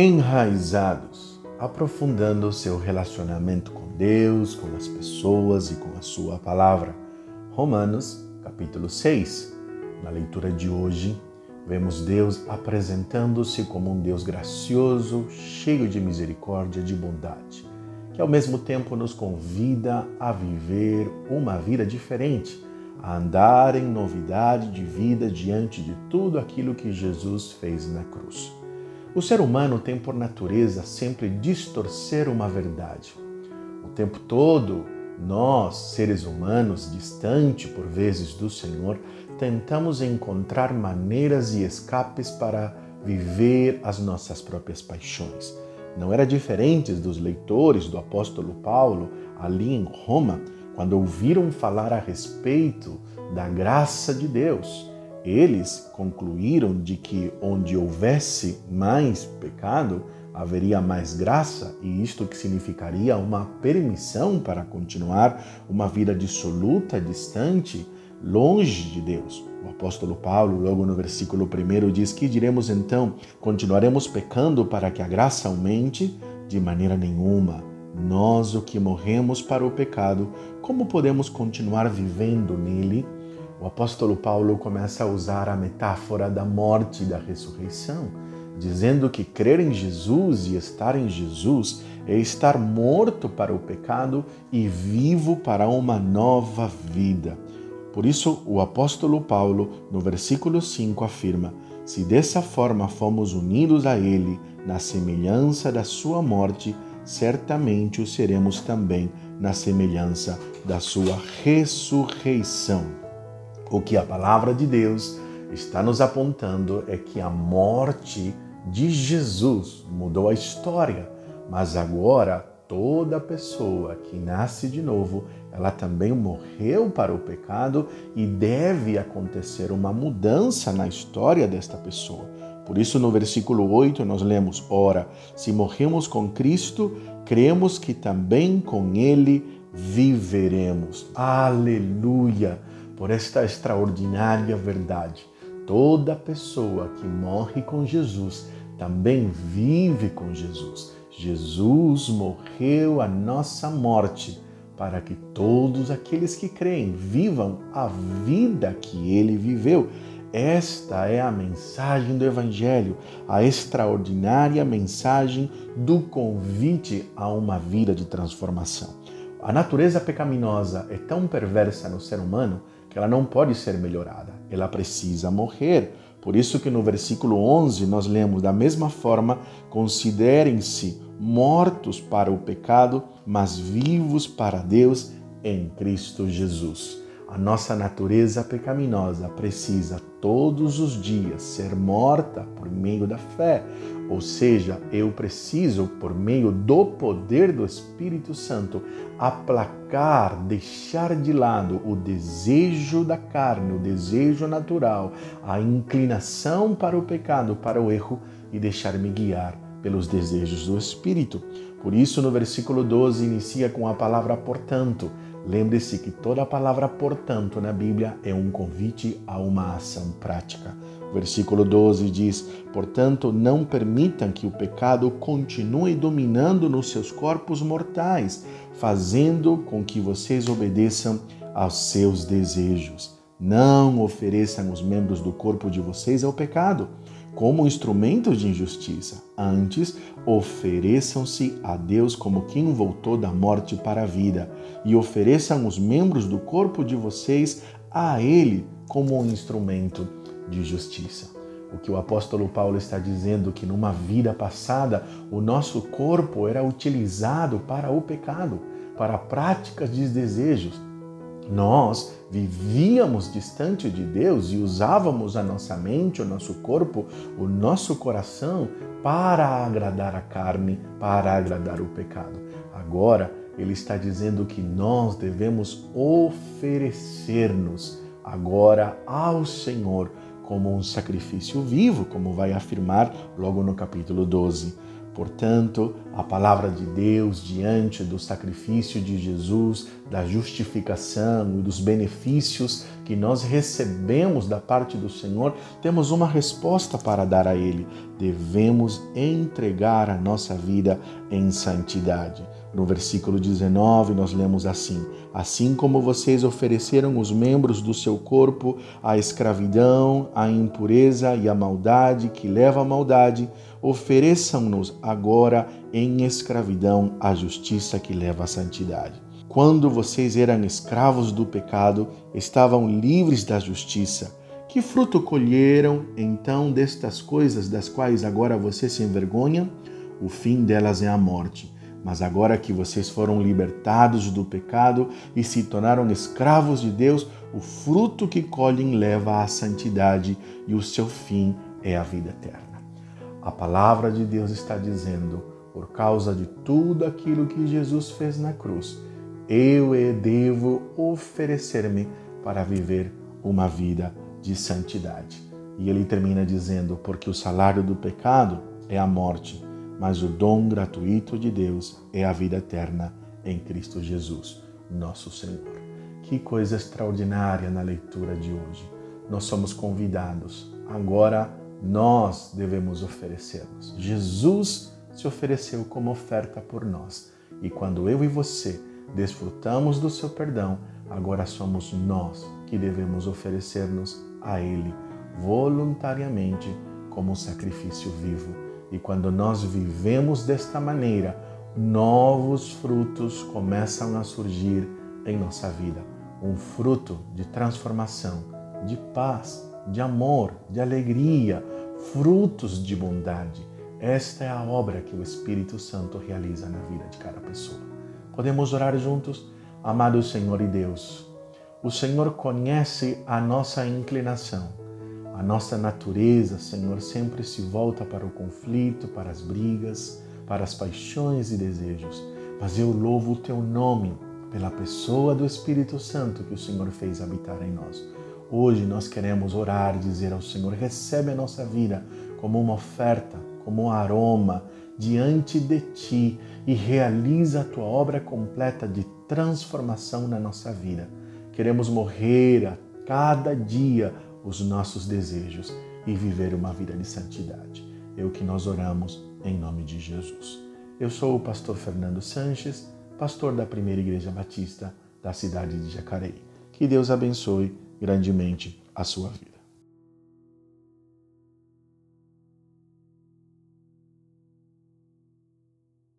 enraizados, aprofundando seu relacionamento com Deus, com as pessoas e com a sua palavra. Romanos, capítulo 6. Na leitura de hoje, vemos Deus apresentando-se como um Deus gracioso, cheio de misericórdia, de bondade, que ao mesmo tempo nos convida a viver uma vida diferente, a andar em novidade de vida diante de tudo aquilo que Jesus fez na cruz. O ser humano tem por natureza sempre distorcer uma verdade. O tempo todo, nós, seres humanos, distante por vezes do Senhor, tentamos encontrar maneiras e escapes para viver as nossas próprias paixões. Não era diferente dos leitores do apóstolo Paulo ali em Roma, quando ouviram falar a respeito da graça de Deus eles concluíram de que onde houvesse mais pecado, haveria mais graça, e isto que significaria uma permissão para continuar uma vida dissoluta, distante, longe de Deus. O apóstolo Paulo, logo no versículo 1, diz que diremos então: continuaremos pecando para que a graça aumente? De maneira nenhuma. Nós, o que morremos para o pecado, como podemos continuar vivendo nele? O apóstolo Paulo começa a usar a metáfora da morte e da ressurreição, dizendo que crer em Jesus e estar em Jesus é estar morto para o pecado e vivo para uma nova vida. Por isso, o apóstolo Paulo, no versículo 5, afirma: Se dessa forma fomos unidos a Ele na semelhança da Sua morte, certamente o seremos também na semelhança da Sua ressurreição. O que a palavra de Deus está nos apontando é que a morte de Jesus mudou a história, mas agora toda pessoa que nasce de novo, ela também morreu para o pecado e deve acontecer uma mudança na história desta pessoa. Por isso, no versículo 8, nós lemos: Ora, se morremos com Cristo, cremos que também com Ele viveremos. Aleluia! Por esta extraordinária verdade. Toda pessoa que morre com Jesus também vive com Jesus. Jesus morreu a nossa morte para que todos aqueles que creem vivam a vida que ele viveu. Esta é a mensagem do Evangelho, a extraordinária mensagem do convite a uma vida de transformação. A natureza pecaminosa é tão perversa no ser humano ela não pode ser melhorada, ela precisa morrer. Por isso que no versículo 11 nós lemos da mesma forma, considerem-se mortos para o pecado, mas vivos para Deus em Cristo Jesus. A nossa natureza pecaminosa precisa todos os dias ser morta por meio da fé. Ou seja, eu preciso, por meio do poder do Espírito Santo, aplacar, deixar de lado o desejo da carne, o desejo natural, a inclinação para o pecado, para o erro e deixar-me guiar pelos desejos do Espírito. Por isso, no versículo 12, inicia com a palavra portanto. Lembre-se que toda palavra portanto na Bíblia é um convite a uma ação prática. Versículo 12 diz: Portanto, não permitam que o pecado continue dominando nos seus corpos mortais, fazendo com que vocês obedeçam aos seus desejos. Não ofereçam os membros do corpo de vocês ao pecado como instrumentos de injustiça. Antes, ofereçam-se a Deus como quem voltou da morte para a vida, e ofereçam os membros do corpo de vocês a Ele como um instrumento de justiça. O que o apóstolo Paulo está dizendo que numa vida passada o nosso corpo era utilizado para o pecado, para práticas de desejos, nós vivíamos distante de Deus e usávamos a nossa mente, o nosso corpo, o nosso coração para agradar a carne, para agradar o pecado. Agora, ele está dizendo que nós devemos oferecer-nos agora ao Senhor como um sacrifício vivo, como vai afirmar logo no capítulo 12. Portanto, a palavra de Deus diante do sacrifício de Jesus, da justificação e dos benefícios que nós recebemos da parte do Senhor, temos uma resposta para dar a Ele. Devemos entregar a nossa vida em santidade. No versículo 19, nós lemos assim: Assim como vocês ofereceram os membros do seu corpo à escravidão, à impureza e à maldade que leva à maldade, ofereçam-nos agora em escravidão à justiça que leva à santidade. Quando vocês eram escravos do pecado, estavam livres da justiça. Que fruto colheram então destas coisas das quais agora vocês se envergonham? O fim delas é a morte. Mas agora que vocês foram libertados do pecado e se tornaram escravos de Deus, o fruto que colhem leva à santidade e o seu fim é a vida eterna. A palavra de Deus está dizendo, por causa de tudo aquilo que Jesus fez na cruz, eu devo oferecer-me para viver uma vida de santidade. E ele termina dizendo: porque o salário do pecado é a morte, mas o dom gratuito de Deus é a vida eterna em Cristo Jesus, nosso Senhor. Que coisa extraordinária na leitura de hoje. Nós somos convidados. Agora nós devemos oferecermos. Jesus se ofereceu como oferta por nós. E quando eu e você desfrutamos do seu perdão, agora somos nós que devemos oferecer-nos a Ele voluntariamente como um sacrifício vivo. E quando nós vivemos desta maneira, novos frutos começam a surgir em nossa vida. Um fruto de transformação, de paz, de amor, de alegria, frutos de bondade. Esta é a obra que o Espírito Santo realiza na vida de cada pessoa. Podemos orar juntos? Amado Senhor e Deus, o Senhor conhece a nossa inclinação. A nossa natureza, Senhor, sempre se volta para o conflito, para as brigas, para as paixões e desejos. Mas eu louvo o teu nome pela pessoa do Espírito Santo que o Senhor fez habitar em nós. Hoje nós queremos orar dizer ao Senhor: recebe a nossa vida como uma oferta, como um aroma diante de ti e realiza a tua obra completa de transformação na nossa vida. Queremos morrer a cada dia os nossos desejos e viver uma vida de santidade. É o que nós oramos em nome de Jesus. Eu sou o pastor Fernando Sanches, pastor da Primeira Igreja Batista da cidade de Jacareí. Que Deus abençoe grandemente a sua vida.